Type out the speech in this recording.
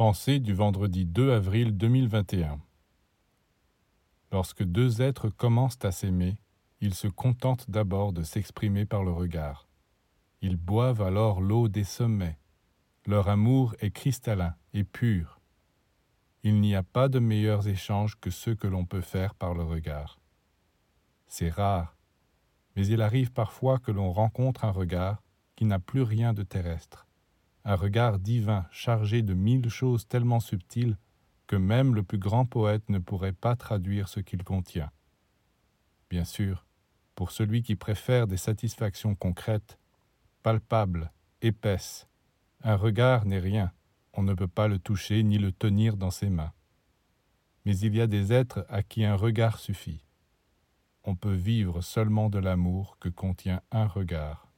Pensée du vendredi 2 avril 2021 Lorsque deux êtres commencent à s'aimer, ils se contentent d'abord de s'exprimer par le regard. Ils boivent alors l'eau des sommets. Leur amour est cristallin et pur. Il n'y a pas de meilleurs échanges que ceux que l'on peut faire par le regard. C'est rare, mais il arrive parfois que l'on rencontre un regard qui n'a plus rien de terrestre un regard divin chargé de mille choses tellement subtiles que même le plus grand poète ne pourrait pas traduire ce qu'il contient. Bien sûr, pour celui qui préfère des satisfactions concrètes, palpables, épaisses, un regard n'est rien, on ne peut pas le toucher ni le tenir dans ses mains. Mais il y a des êtres à qui un regard suffit. On peut vivre seulement de l'amour que contient un regard.